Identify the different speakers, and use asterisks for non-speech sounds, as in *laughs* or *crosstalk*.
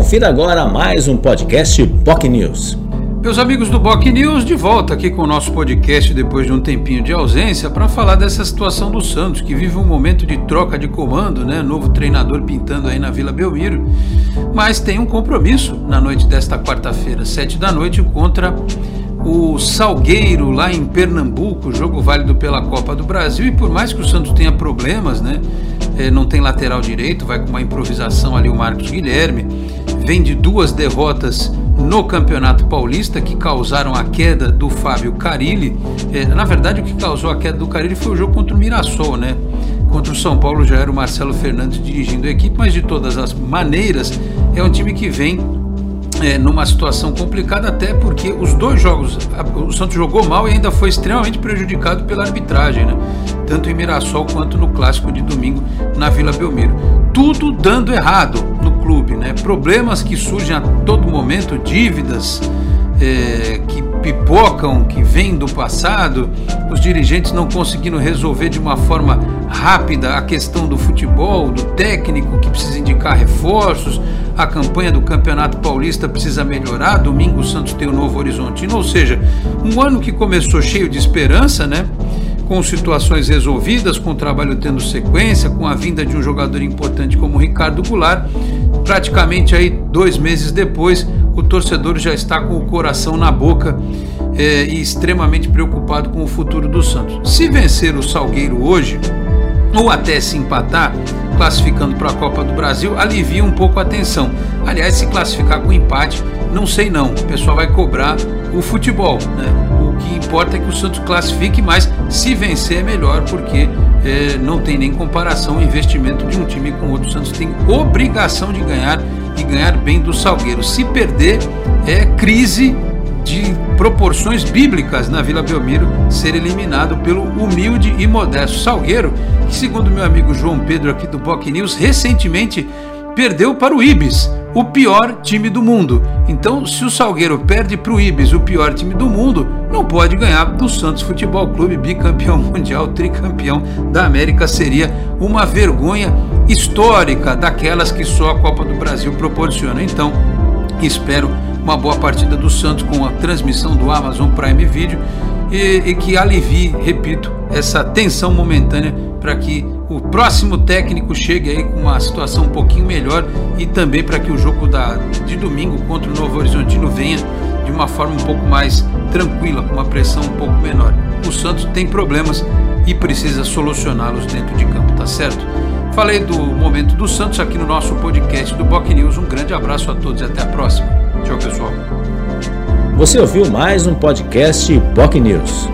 Speaker 1: Confira agora mais um podcast POC News.
Speaker 2: Meus amigos do Boc News, de volta aqui com o nosso podcast depois de um tempinho de ausência para falar dessa situação do Santos, que vive um momento de troca de comando, né? Novo treinador pintando aí na Vila Belmiro, mas tem um compromisso na noite desta quarta-feira, sete da noite, contra o Salgueiro lá em Pernambuco, jogo válido pela Copa do Brasil. E por mais que o Santos tenha problemas, né? É, não tem lateral direito, vai com uma improvisação ali o Marcos Guilherme, vem de duas derrotas no Campeonato Paulista que causaram a queda do Fábio Carilli. É, na verdade, o que causou a queda do Carilli foi o jogo contra o Mirassol, né? Contra o São Paulo já era o Marcelo Fernandes dirigindo a equipe, mas de todas as maneiras é um time que vem é, numa situação complicada, até porque os dois jogos, o Santos jogou mal e ainda foi extremamente prejudicado pela arbitragem, né? tanto em Mirassol quanto no clássico de domingo na Vila Belmiro. Tudo dando errado clube, né? problemas que surgem a todo momento, dívidas é, que pipocam, que vêm do passado, os dirigentes não conseguindo resolver de uma forma rápida a questão do futebol, do técnico que precisa indicar reforços, a campanha do Campeonato Paulista precisa melhorar, domingo o Santos tem o Novo Horizontino, ou seja, um ano que começou cheio de esperança, né? Com situações resolvidas, com o trabalho tendo sequência, com a vinda de um jogador importante como Ricardo Goulart, praticamente aí dois meses depois o torcedor já está com o coração na boca é, e extremamente preocupado com o futuro do Santos. Se vencer o Salgueiro hoje, ou até se empatar, classificando para a Copa do Brasil, alivia um pouco a tensão. Aliás, se classificar com empate, não sei não. O pessoal vai cobrar o futebol, né? O que importa é que o Santos classifique, mas se vencer é melhor, porque é, não tem nem comparação o investimento de um time com outro. O Santos tem obrigação de ganhar e ganhar bem do Salgueiro. Se perder, é crise de proporções bíblicas na Vila Belmiro ser eliminado pelo humilde e modesto Salgueiro, que segundo meu amigo João Pedro aqui do Boc News, recentemente perdeu para o Ibis, o pior time do mundo. Então, se o Salgueiro perde para o Ibis, o pior time do mundo, não pode ganhar do Santos Futebol Clube, bicampeão *laughs* mundial, tricampeão da América. Seria uma vergonha histórica daquelas que só a Copa do Brasil proporciona. Então, espero uma boa partida do Santos com a transmissão do Amazon Prime Video e, e que alivie, repito, essa tensão momentânea para que o próximo técnico chegue aí com uma situação um pouquinho melhor e também para que o jogo da, de domingo contra o Novo Horizontino venha de uma forma um pouco mais tranquila, com uma pressão um pouco menor. O Santos tem problemas e precisa solucioná-los dentro de campo, tá certo? Falei do momento do Santos aqui no nosso podcast do Boc News. Um grande abraço a todos e até a próxima. Tchau, pessoal.
Speaker 1: Você ouviu mais um podcast Boc News.